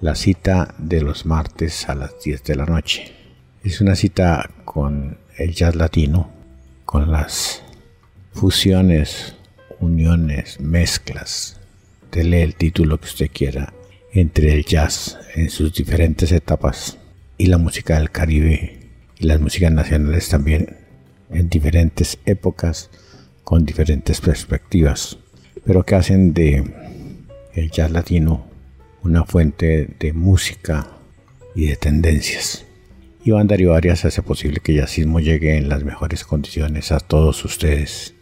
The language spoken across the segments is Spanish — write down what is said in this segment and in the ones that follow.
la cita de los martes a las 10 de la noche. Es una cita con el jazz latino, con las fusiones, uniones, mezclas, dele el título que usted quiera, entre el jazz en sus diferentes etapas y la música del Caribe y las músicas nacionales también en diferentes épocas con diferentes perspectivas, pero que hacen de el jazz latino una fuente de música y de tendencias. Iván Darío Arias hace posible que Yacismo llegue en las mejores condiciones a todos ustedes.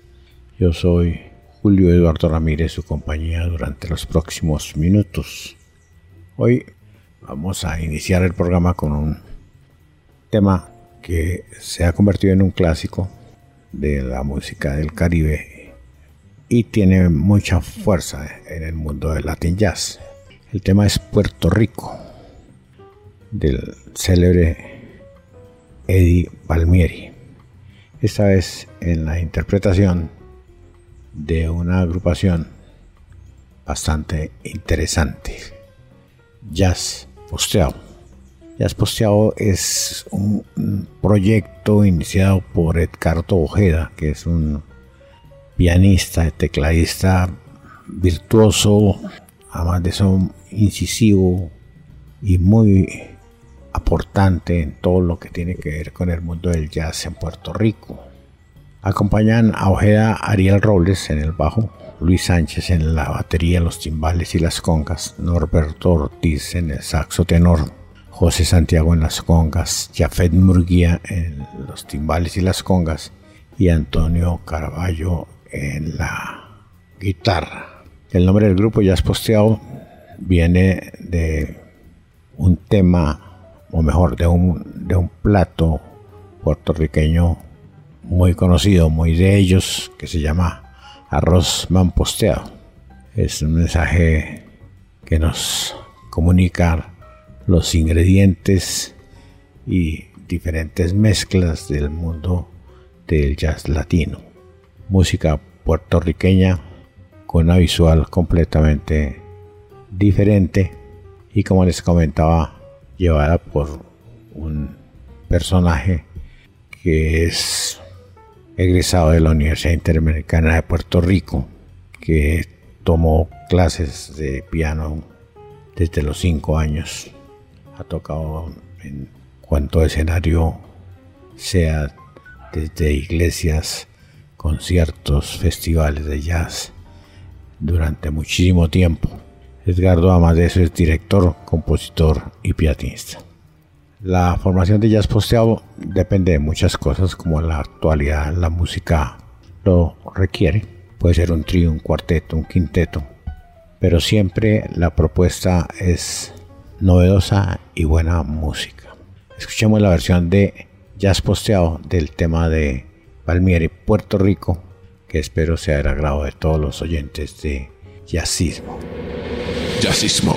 Yo soy Julio Eduardo Ramírez, su compañía durante los próximos minutos. Hoy vamos a iniciar el programa con un tema que se ha convertido en un clásico de la música del Caribe y tiene mucha fuerza en el mundo del Latin Jazz. El tema es Puerto Rico, del célebre Eddie Palmieri. Esta vez en la interpretación de una agrupación bastante interesante, Jazz Posteado. Jazz Posteado es un proyecto iniciado por Edgardo Ojeda, que es un pianista, tecladista virtuoso, además de eso incisivo y muy aportante en todo lo que tiene que ver con el mundo del jazz en Puerto Rico. Acompañan a Ojeda Ariel Robles en el bajo, Luis Sánchez en la batería, los timbales y las congas, Norberto Ortiz en el saxo tenor, José Santiago en las congas, Jafet Murguía en los timbales y las congas y Antonio Caraballo en la guitarra. El nombre del grupo ya es posteado, viene de un tema, o mejor, de un, de un plato puertorriqueño muy conocido, muy de ellos, que se llama arroz mamposteado. Es un mensaje que nos comunica los ingredientes y diferentes mezclas del mundo del jazz latino. Música puertorriqueña con una visual completamente diferente y como les comentaba llevada por un personaje que es egresado de la Universidad Interamericana de Puerto Rico que tomó clases de piano desde los 5 años ha tocado en cuanto escenario sea desde iglesias conciertos festivales de jazz durante muchísimo tiempo. Edgardo, eso, es director, compositor y pianista. La formación de jazz posteado depende de muchas cosas, como la actualidad, la música lo requiere. Puede ser un trío, un cuarteto, un quinteto, pero siempre la propuesta es novedosa y buena música. Escuchemos la versión de jazz posteado del tema de Palmieri, Puerto Rico, que espero sea del agrado de todos los oyentes de Jazzismo. Jazzismo.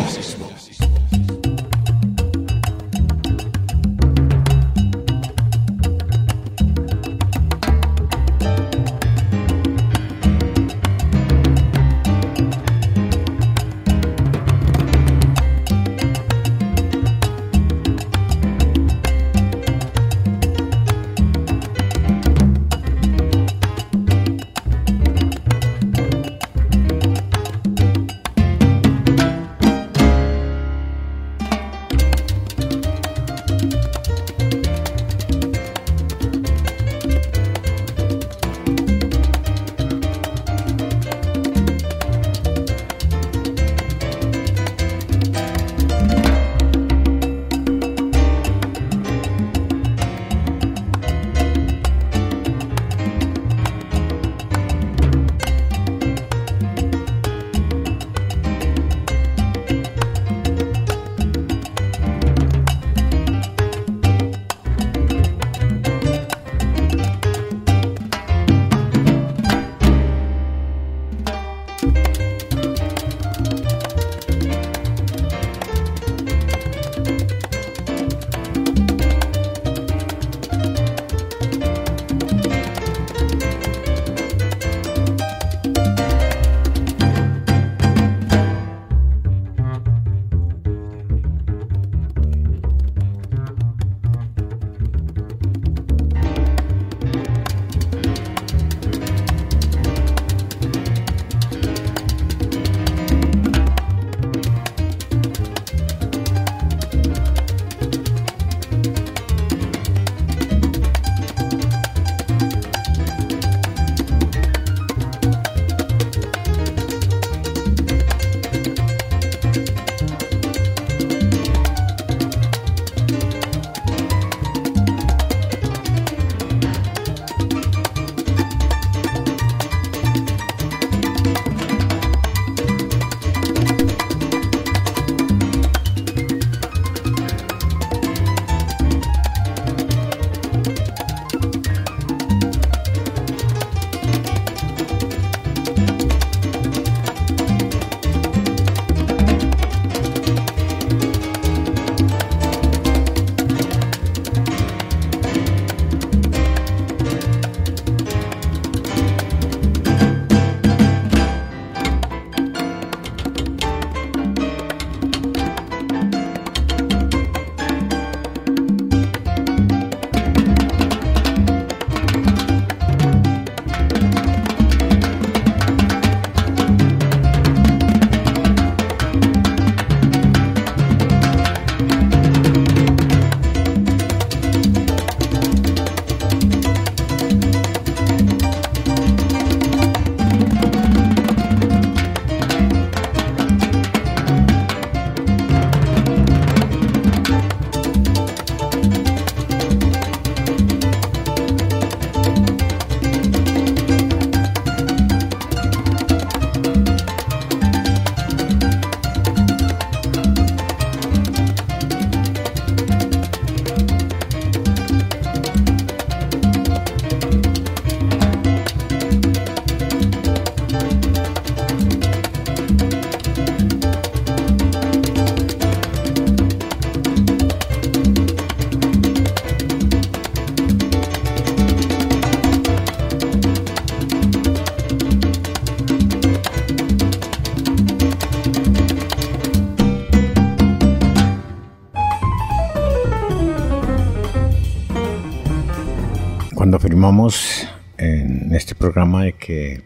Afirmamos en este programa de que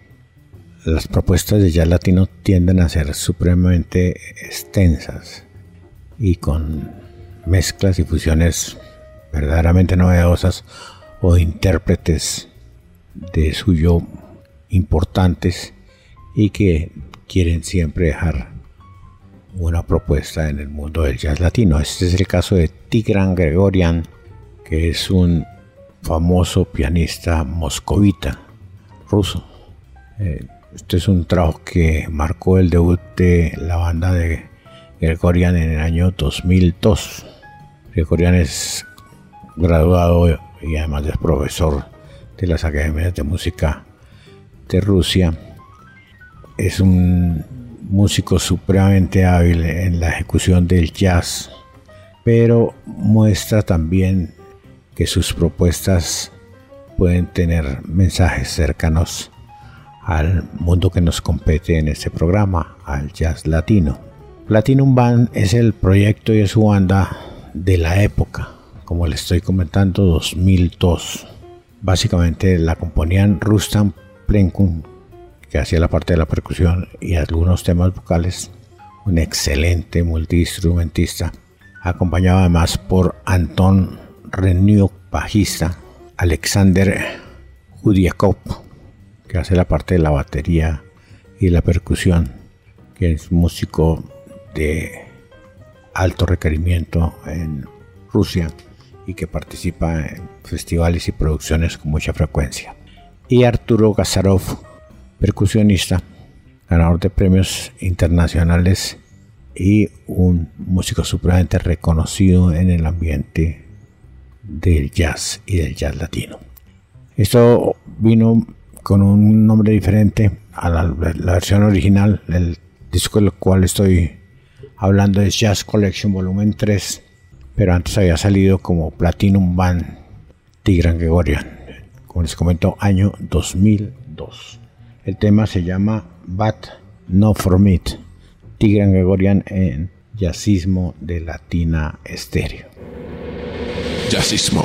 las propuestas de jazz latino tienden a ser supremamente extensas y con mezclas y fusiones verdaderamente novedosas o intérpretes de suyo importantes y que quieren siempre dejar una propuesta en el mundo del jazz latino. Este es el caso de Tigran Gregorian, que es un famoso pianista moscovita ruso. Eh, este es un trabajo que marcó el debut de la banda de Gregorian en el año 2002. Gregorian es graduado y además es profesor de las academias de música de Rusia. Es un músico supremamente hábil en la ejecución del jazz, pero muestra también que sus propuestas pueden tener mensajes cercanos al mundo que nos compete en este programa, al jazz latino. Platinum Band es el proyecto y es su banda de la época, como le estoy comentando, 2002. Básicamente la componían Rustam Plenkun, que hacía la parte de la percusión y algunos temas vocales, un excelente multiinstrumentista, acompañado además por Anton Renew, bajista, Alexander Judiakov, que hace la parte de la batería y la percusión, que es músico de alto requerimiento en Rusia y que participa en festivales y producciones con mucha frecuencia. Y Arturo Gazarov, percusionista, ganador de premios internacionales y un músico supremamente reconocido en el ambiente del jazz y del jazz latino. Esto vino con un nombre diferente a la, versión original. El disco del cual estoy hablando es Jazz Collection Volumen 3, pero antes había salido como Platinum Band Tigran Gregorian, como les comento, año 2002. El tema se llama But No For Meat, Tigran Gregorian en Jazzismo de Latina Estéreo. Jazzismo.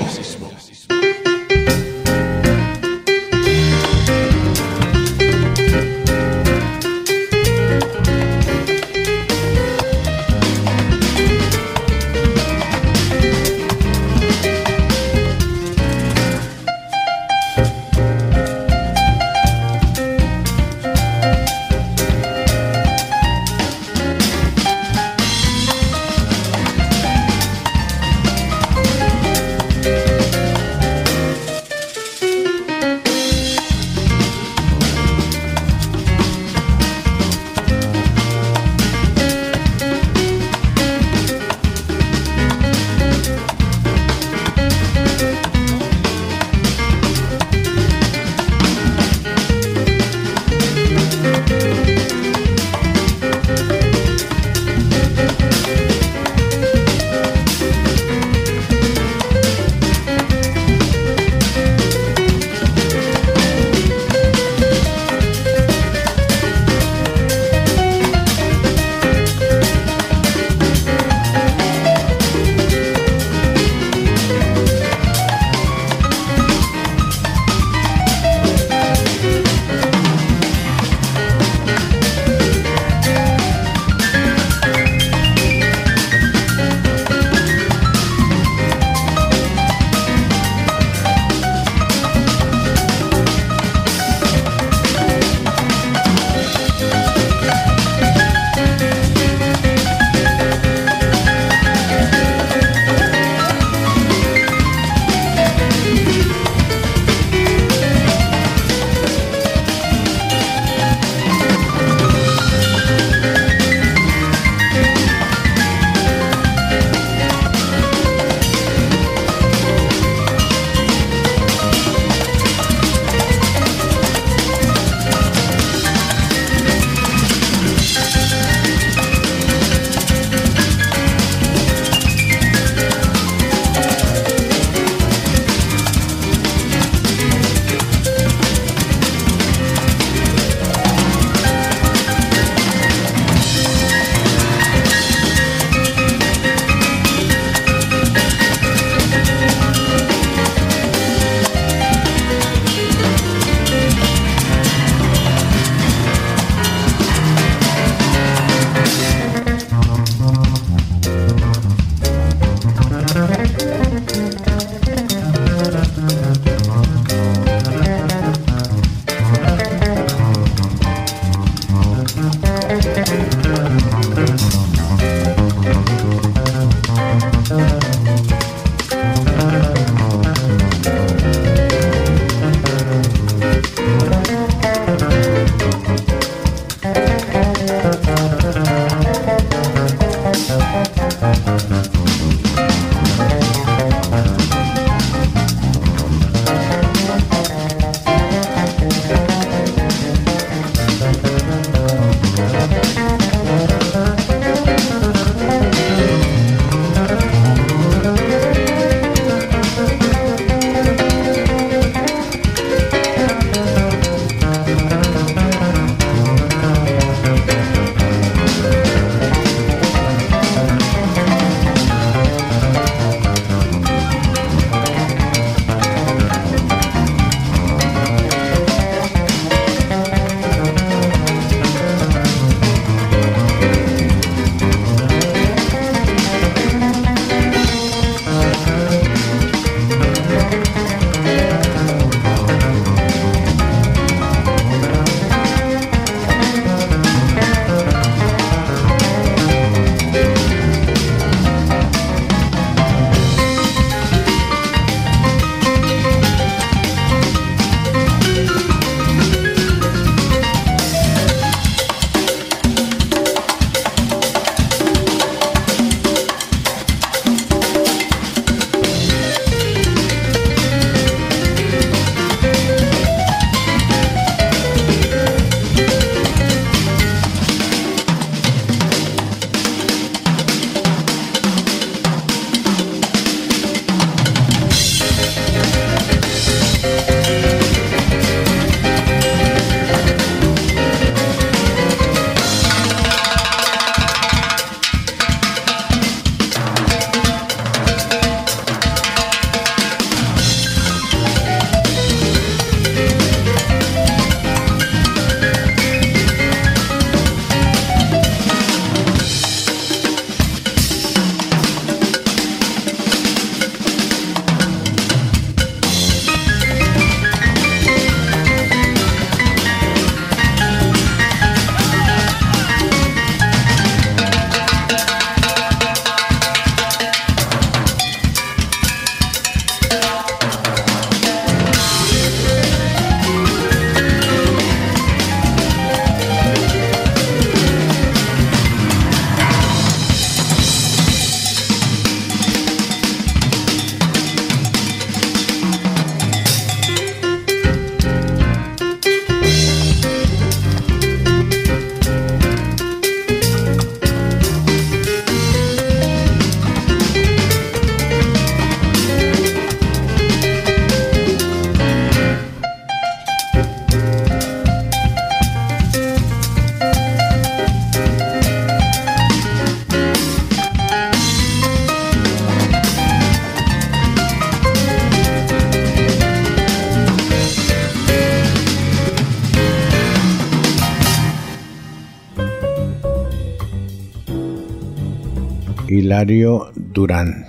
Hilario Durán.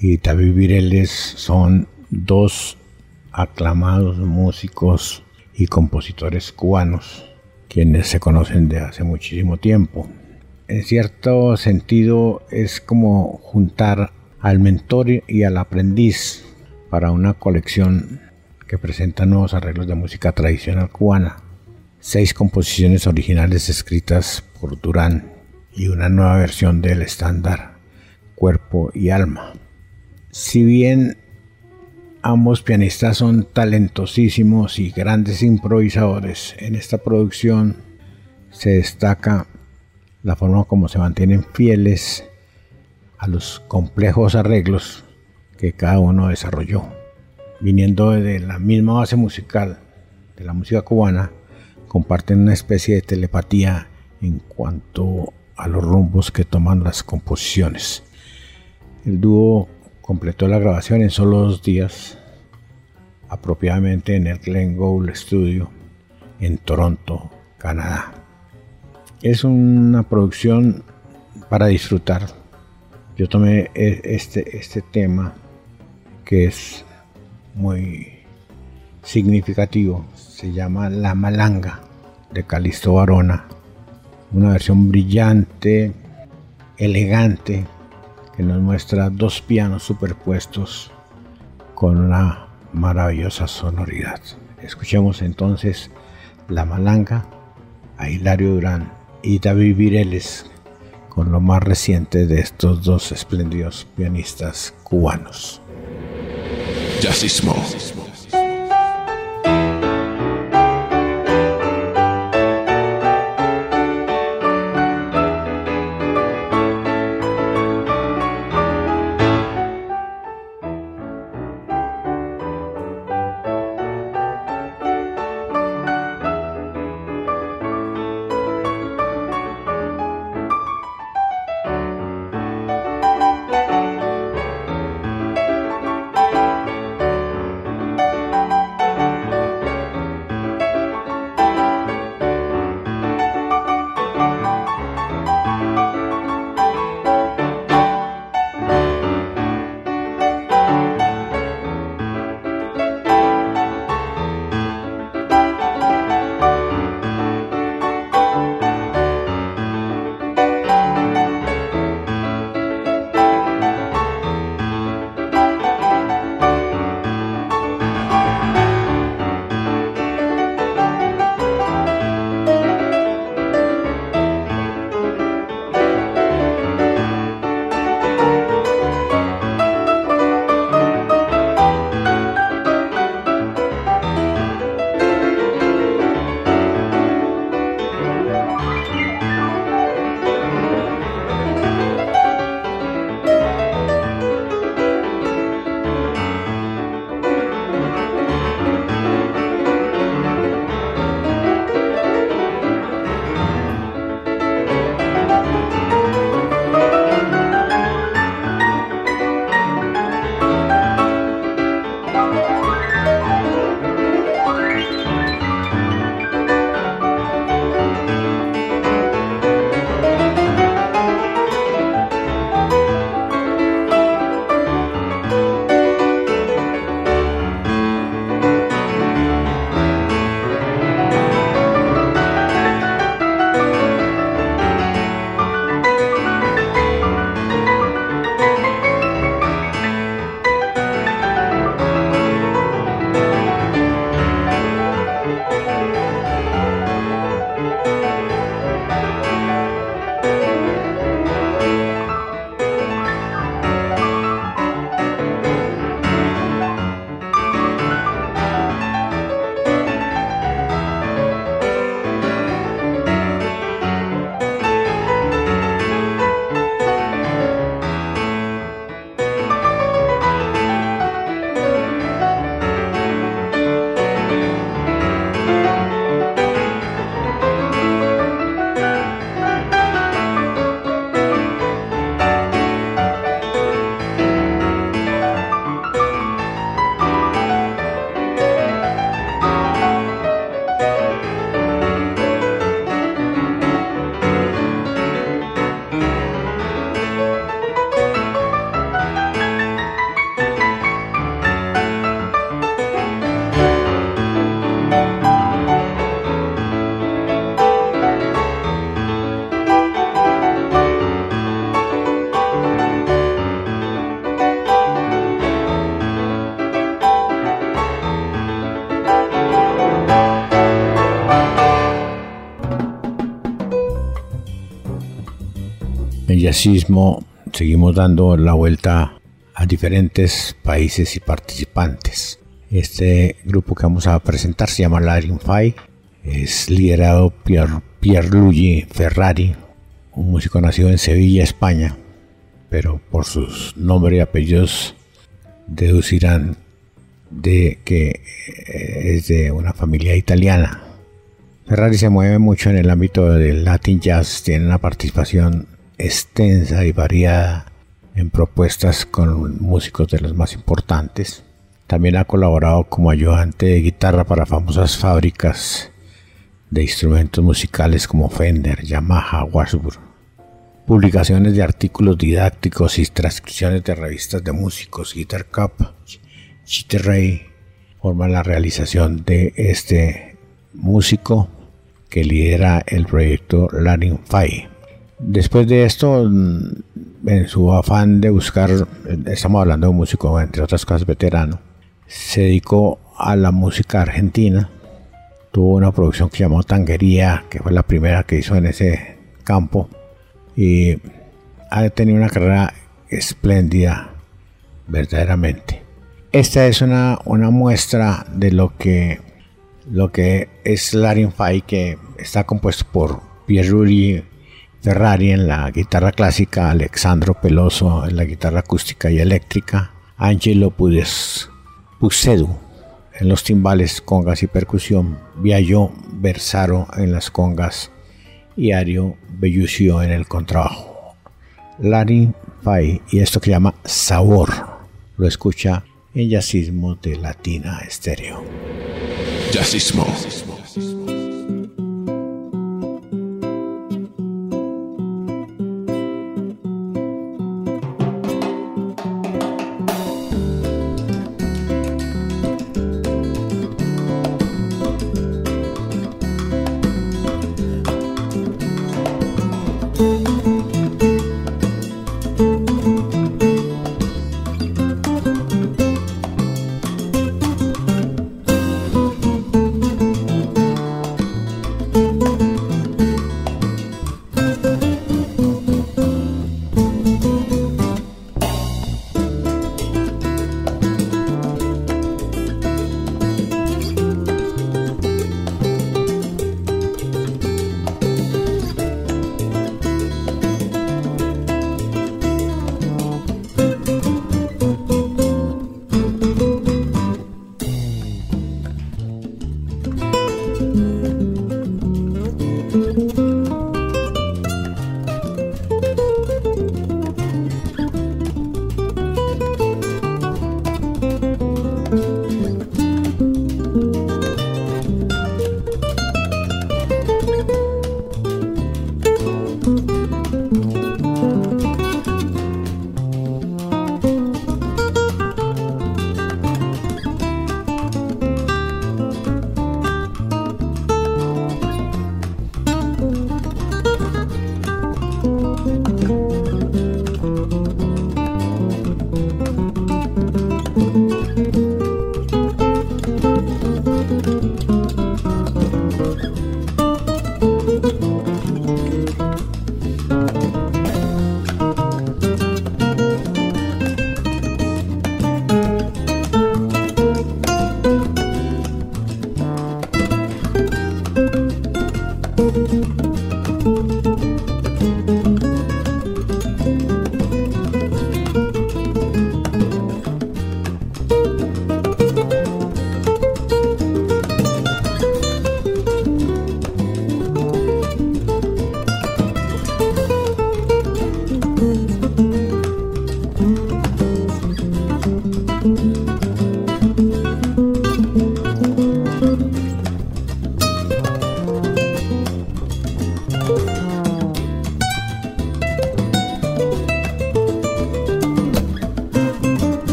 Y David Vireles son dos aclamados músicos y compositores cubanos quienes se conocen de hace muchísimo tiempo. En cierto sentido es como juntar al mentor y al aprendiz para una colección que presenta nuevos arreglos de música tradicional cubana, seis composiciones originales escritas por Durán y una nueva versión del estándar Cuerpo y Alma. Si bien ambos pianistas son talentosísimos y grandes improvisadores, en esta producción se destaca la forma como se mantienen fieles a los complejos arreglos que cada uno desarrolló. Viniendo de la misma base musical de la música cubana, comparten una especie de telepatía en cuanto a los rumbos que toman las composiciones. El dúo completó la grabación en solo dos días, apropiadamente en el Glen Gould Studio en Toronto, Canadá. Es una producción para disfrutar. Yo tomé e, este, este tema que es muy significativo. Se llama La Malanga de Calisto Barona una versión brillante, elegante, que nos muestra dos pianos superpuestos con una maravillosa sonoridad. Escuchemos entonces La Malanga a Hilario Durán y David Vireles con lo más reciente de estos dos espléndidos pianistas cubanos. Jazzismo seguimos dando la vuelta a diferentes países y participantes. Este grupo que vamos a presentar se llama Larin Fai. Es liderado por Pierluigi Ferrari, un músico nacido en Sevilla, España, pero por sus nombres y apellidos deducirán de que eh, es de una familia italiana. Ferrari se mueve mucho en el ámbito del Latin Jazz, tiene una participación extensa y variada en propuestas con músicos de los más importantes. También ha colaborado como ayudante de guitarra para famosas fábricas de instrumentos musicales como Fender, Yamaha, Washburn. Publicaciones de artículos didácticos y transcripciones de revistas de músicos, Guitar Cup, Cheater Ray, forman la realización de este músico que lidera el proyecto Latin Fi. Después de esto, en su afán de buscar, estamos hablando de un músico, entre otras cosas, veterano, se dedicó a la música argentina. Tuvo una producción que llamó Tanguería, que fue la primera que hizo en ese campo. Y ha tenido una carrera espléndida, verdaderamente. Esta es una, una muestra de lo que, lo que es Larin Fai, que está compuesto por Pierre Ferrari en la guitarra clásica, Alexandro Peloso en la guitarra acústica y eléctrica, Angelo Pucedu en los timbales, congas y percusión, Viallo Versaro en las congas y Ario Bellucio en el contrabajo. Larry Fay y esto que llama Sabor lo escucha en Yacismo de Latina Estéreo. Jazzismo.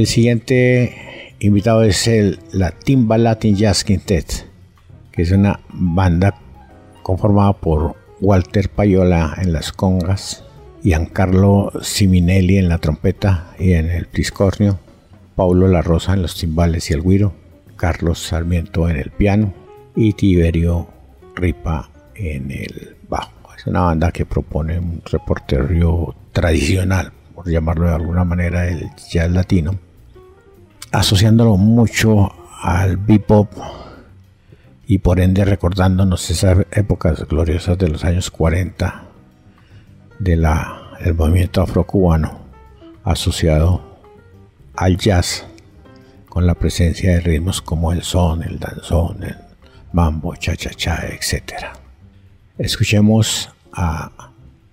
El siguiente invitado es el, la Timba Latin Jazz Quintet, que es una banda conformada por Walter Payola en las congas, Giancarlo Siminelli en la trompeta y en el triscornio, Paulo La Rosa en los timbales y el guiro, Carlos Sarmiento en el piano y Tiberio Ripa en el bajo. Es una banda que propone un repertorio tradicional, por llamarlo de alguna manera, el jazz latino, asociándolo mucho al bebop y por ende recordándonos esas épocas gloriosas de los años 40 del movimiento afrocubano asociado al jazz con la presencia de ritmos como el son, el danzón, el mambo, cha-cha-cha, etc. Escuchemos a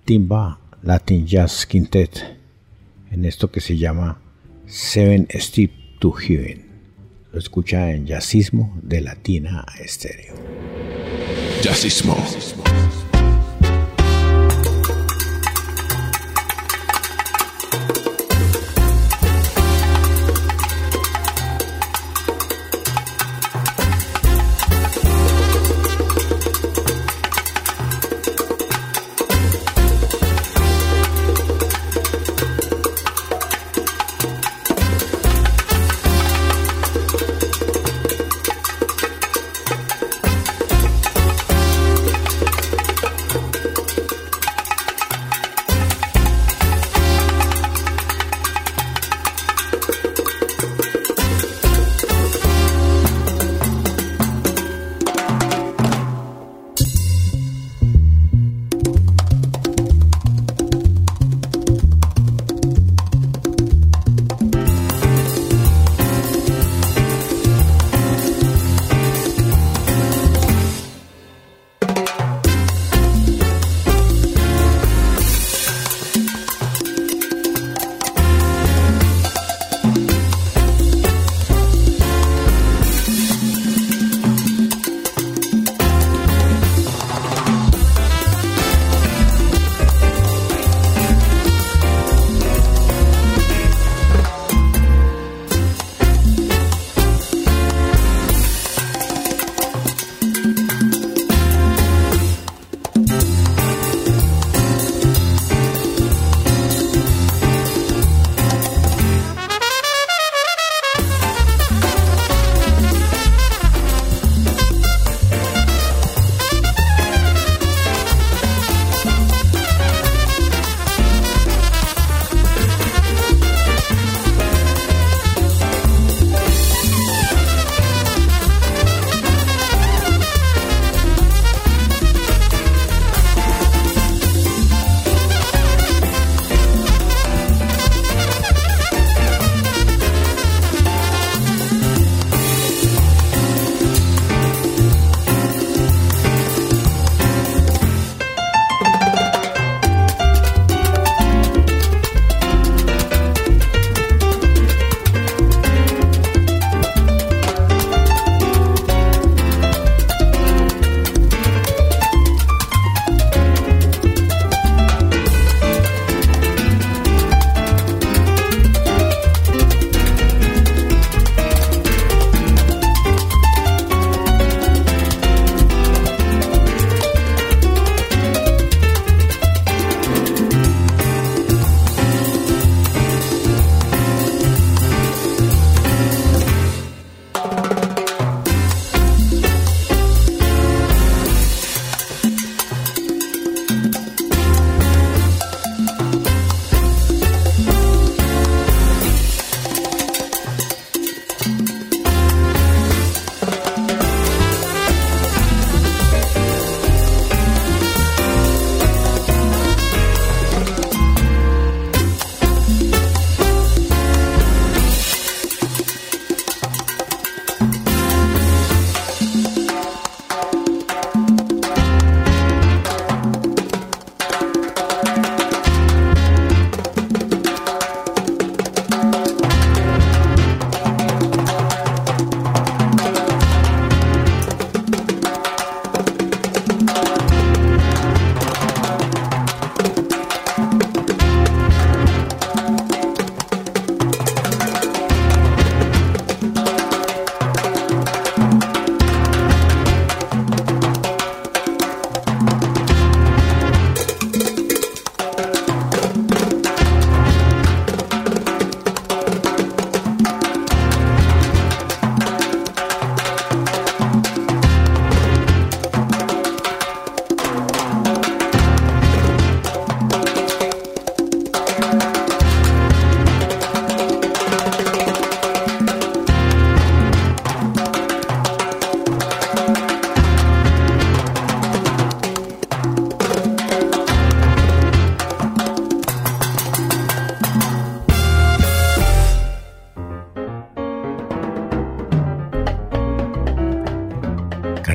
Timba Latin Jazz Quintet en esto que se llama Seven Step to Heaven. Lo escucha en Jazzismo de Latina Estéreo. Jazzismo.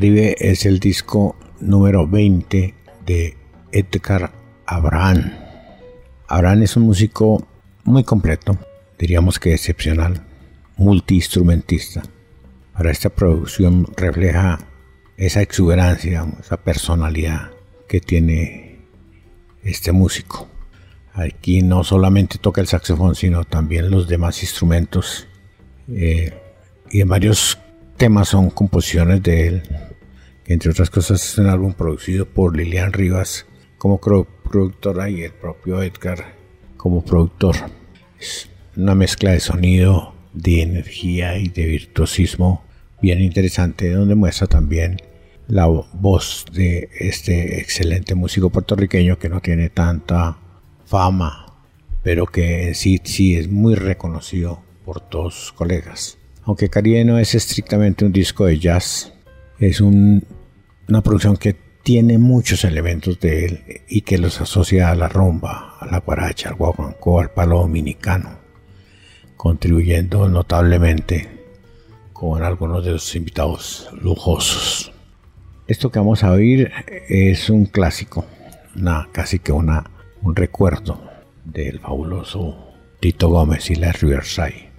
Es el disco número 20 de Edgar Abraham. Abraham es un músico muy completo, diríamos que excepcional, multiinstrumentista. Para esta producción refleja esa exuberancia, esa personalidad que tiene este músico. Aquí no solamente toca el saxofón, sino también los demás instrumentos. Eh, y en varios temas son composiciones de él, que entre otras cosas es un álbum producido por Lilian Rivas como productora y el propio Edgar como productor. Es una mezcla de sonido, de energía y de virtuosismo bien interesante, donde muestra también la voz de este excelente músico puertorriqueño que no tiene tanta fama, pero que en sí sí es muy reconocido por todos sus colegas. Aunque Caribe no es estrictamente un disco de jazz, es una producción que tiene muchos elementos de él y que los asocia a la rumba, a la guaracha, al guaguancó, al palo dominicano, contribuyendo notablemente con algunos de los invitados lujosos. Esto que vamos a oír es un clásico, casi que una un recuerdo del fabuloso Tito Gómez y la Riverside,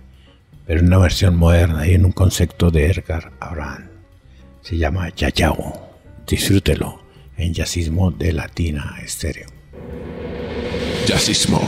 pero en una versión moderna y en un concepto de Edgar Abraham. Se llama Yayao. Disfrútelo en Yacismo de Latina Estéreo. Yacismo.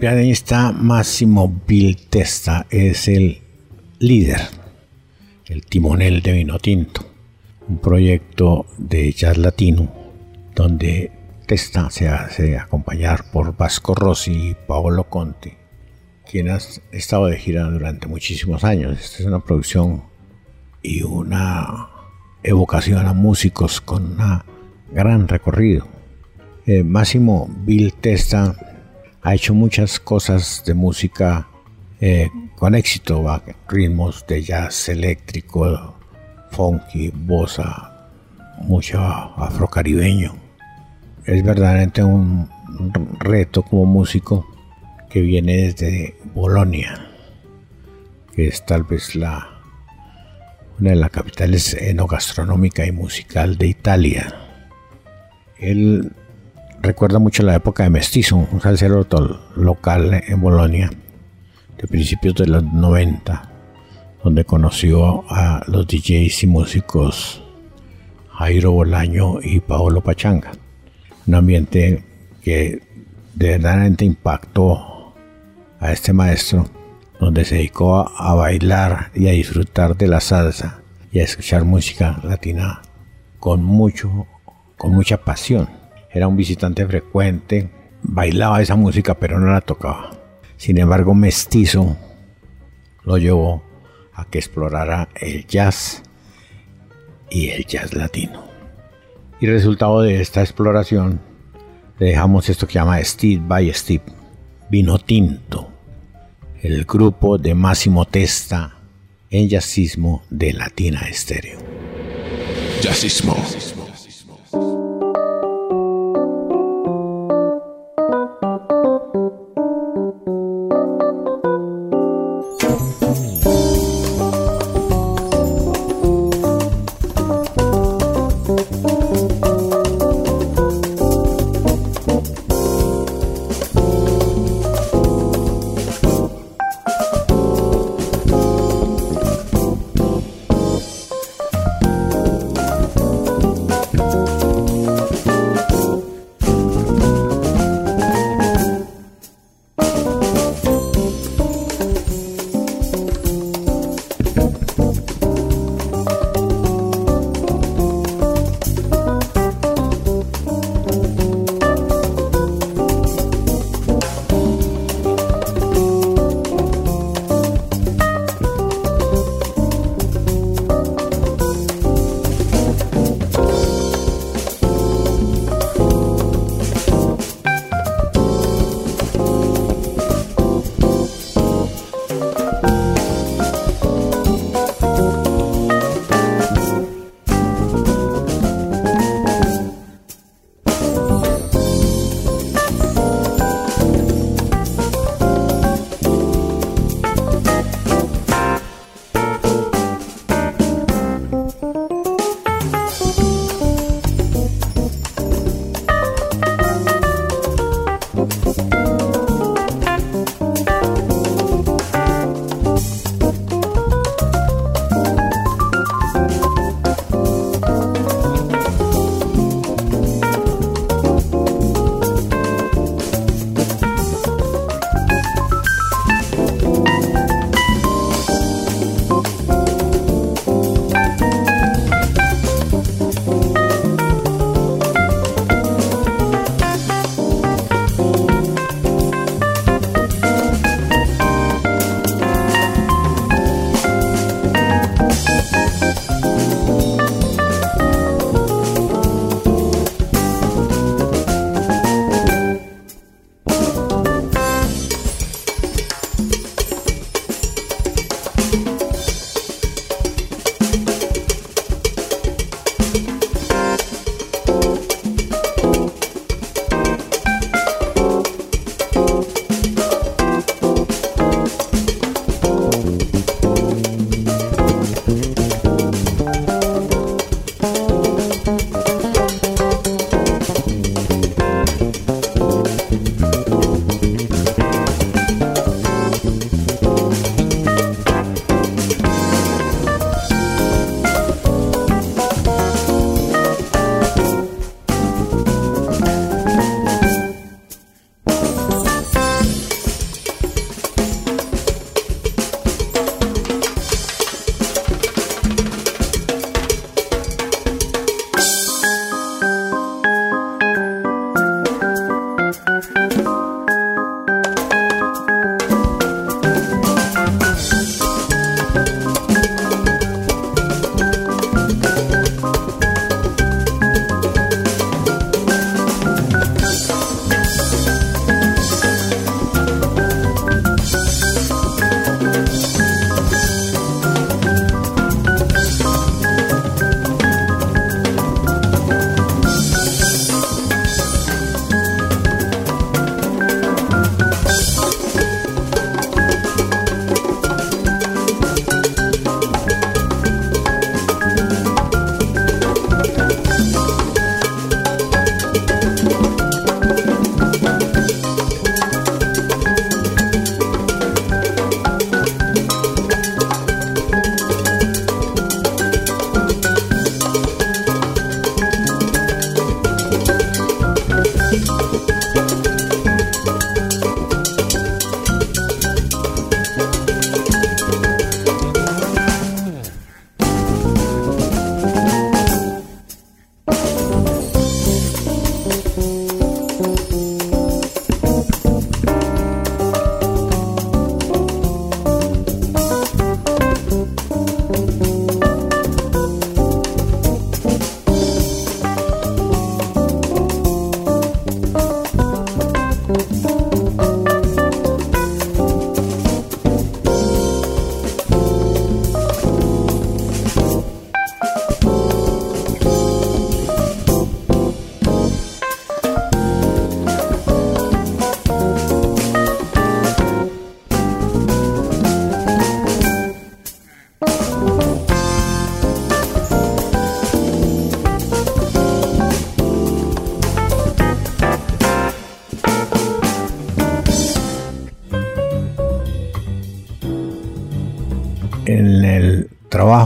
Pianista Máximo Bill Testa es el líder, el timonel de Vino Tinto, un proyecto de jazz latino donde Testa se hace acompañar por Vasco Rossi y Paolo Conte, quien ha estado de gira durante muchísimos años. Esta es una producción y una evocación a músicos con un gran recorrido. Eh, Máximo Bill Testa ha hecho muchas cosas de música eh, con éxito, ritmos de jazz eléctrico, funky, bossa, mucho afrocaribeño. Es verdaderamente un reto como músico que viene desde Bolonia, que es tal vez la una de las capitales enogastronómica y musical de Italia. Él recuerda mucho la época de Mestizo, un salsero local en Bolonia, de principios de los 90, donde conoció a los DJs y músicos Jairo Bolaño y Paolo Pachanga. Un ambiente que verdaderamente impactó a este maestro, donde se dedicó a, a bailar y a disfrutar de la salsa y a escuchar música latina con mucho, con mucha pasión era un visitante frecuente, bailaba esa música pero no la tocaba. Sin embargo, Mestizo lo llevó a que explorara el jazz y el jazz latino. Y resultado de esta exploración, le dejamos esto que llama Steve by Steve, Vino Tinto, el grupo de Máximo Testa en jazzismo de Latina Estéreo. Jazzismo.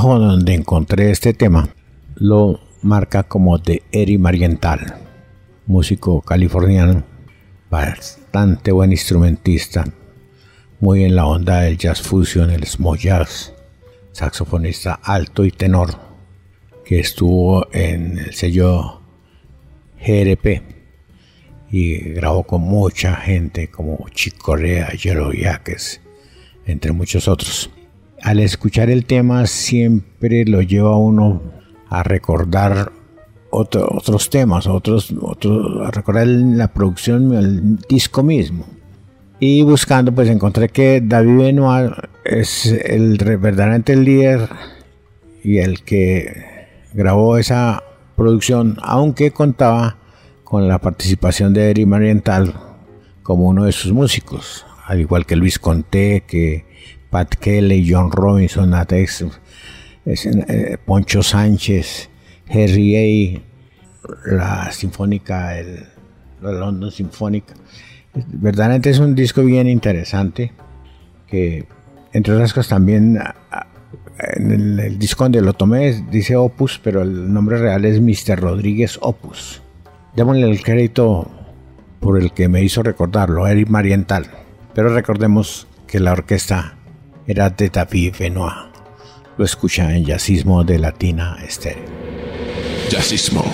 Donde encontré este tema, lo marca como de Eri Mariental, músico californiano, bastante buen instrumentista, muy en la onda del jazz fusion, el smooth jazz, saxofonista alto y tenor, que estuvo en el sello GRP y grabó con mucha gente como Chick Corea, Yellow Jackets, entre muchos otros. Al escuchar el tema siempre lo lleva a uno a recordar otros temas, otros, otros, a recordar la producción, el disco mismo. Y buscando, pues encontré que David Benoit es el verdaderamente el líder y el que grabó esa producción, aunque contaba con la participación de Eric Mariental como uno de sus músicos, al igual que Luis Conté, que Pat Kelly, John Robinson, Atex, eh, Poncho Sánchez, Harry A, la Sinfónica, el, la London Sinfónica. Verdaderamente es un disco bien interesante que, entre otras cosas, también en el, el, disco donde lo tomé dice Opus, pero el nombre real es Mr. Rodríguez Opus. Démosle el crédito por el que me hizo recordarlo, Eric Mariental. Pero recordemos que la orquesta era de David Benoit. Lo escucha en Jazzismo de Latina Estéreo. Jazzismo.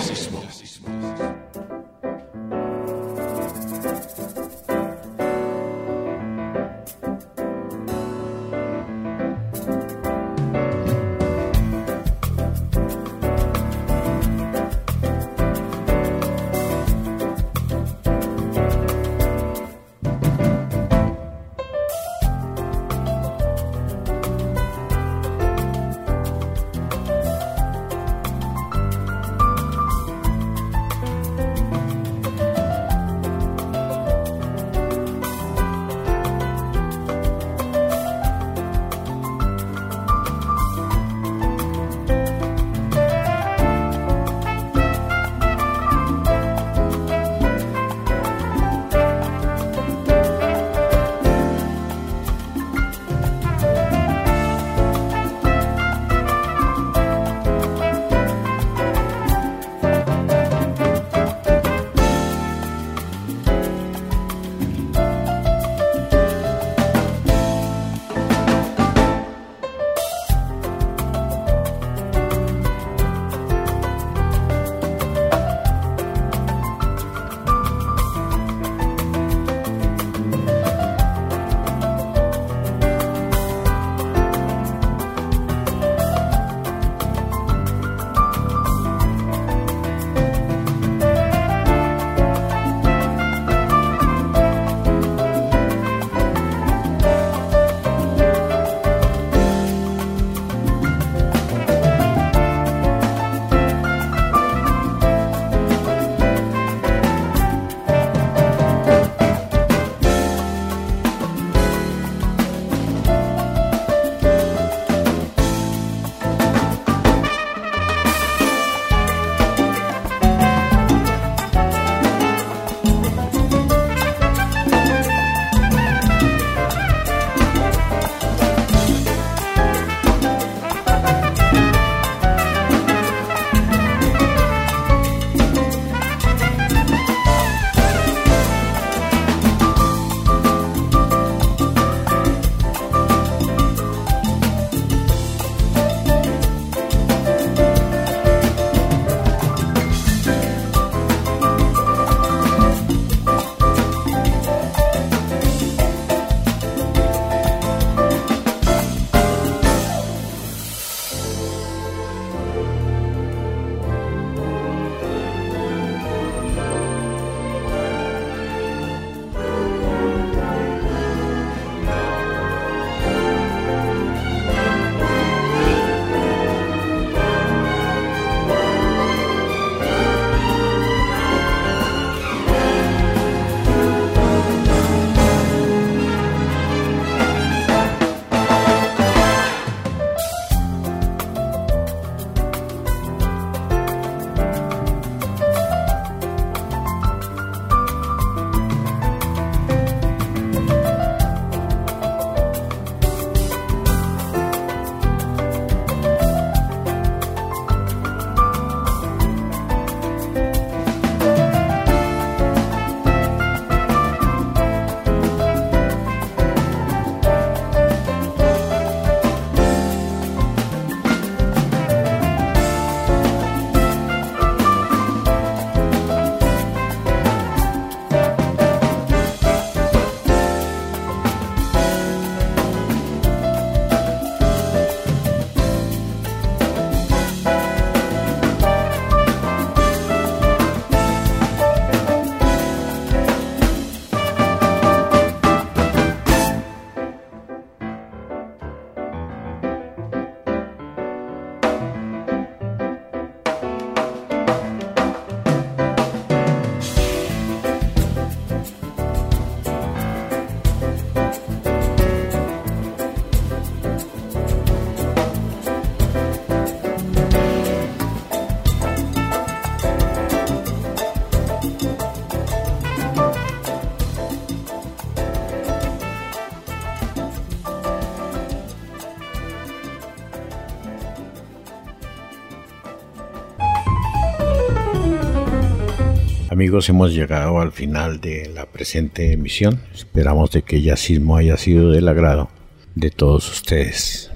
Amigos, hemos llegado al final de la presente emisión. Esperamos de que el jazzismo haya sido del agrado de todos ustedes.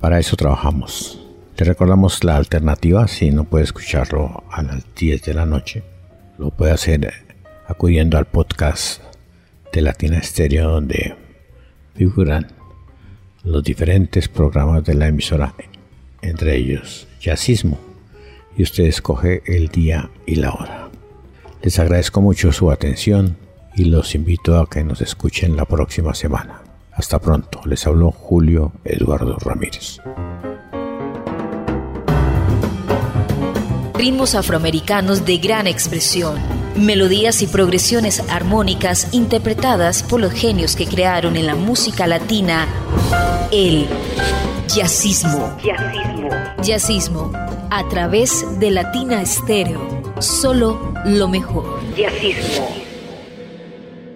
Para eso trabajamos. Te recordamos la alternativa si no puede escucharlo a las 10 de la noche. Lo puede hacer acudiendo al podcast de Latina Estéreo donde figuran los diferentes programas de la emisora, entre ellos Jazzismo, y usted escoge el día y la hora. Les agradezco mucho su atención y los invito a que nos escuchen la próxima semana. Hasta pronto, les habló Julio Eduardo Ramírez. Ritmos afroamericanos de gran expresión, melodías y progresiones armónicas interpretadas por los genios que crearon en la música latina el jazzismo. Jazzismo. Jazzismo a través de Latina Estéreo. Solo lo mejor.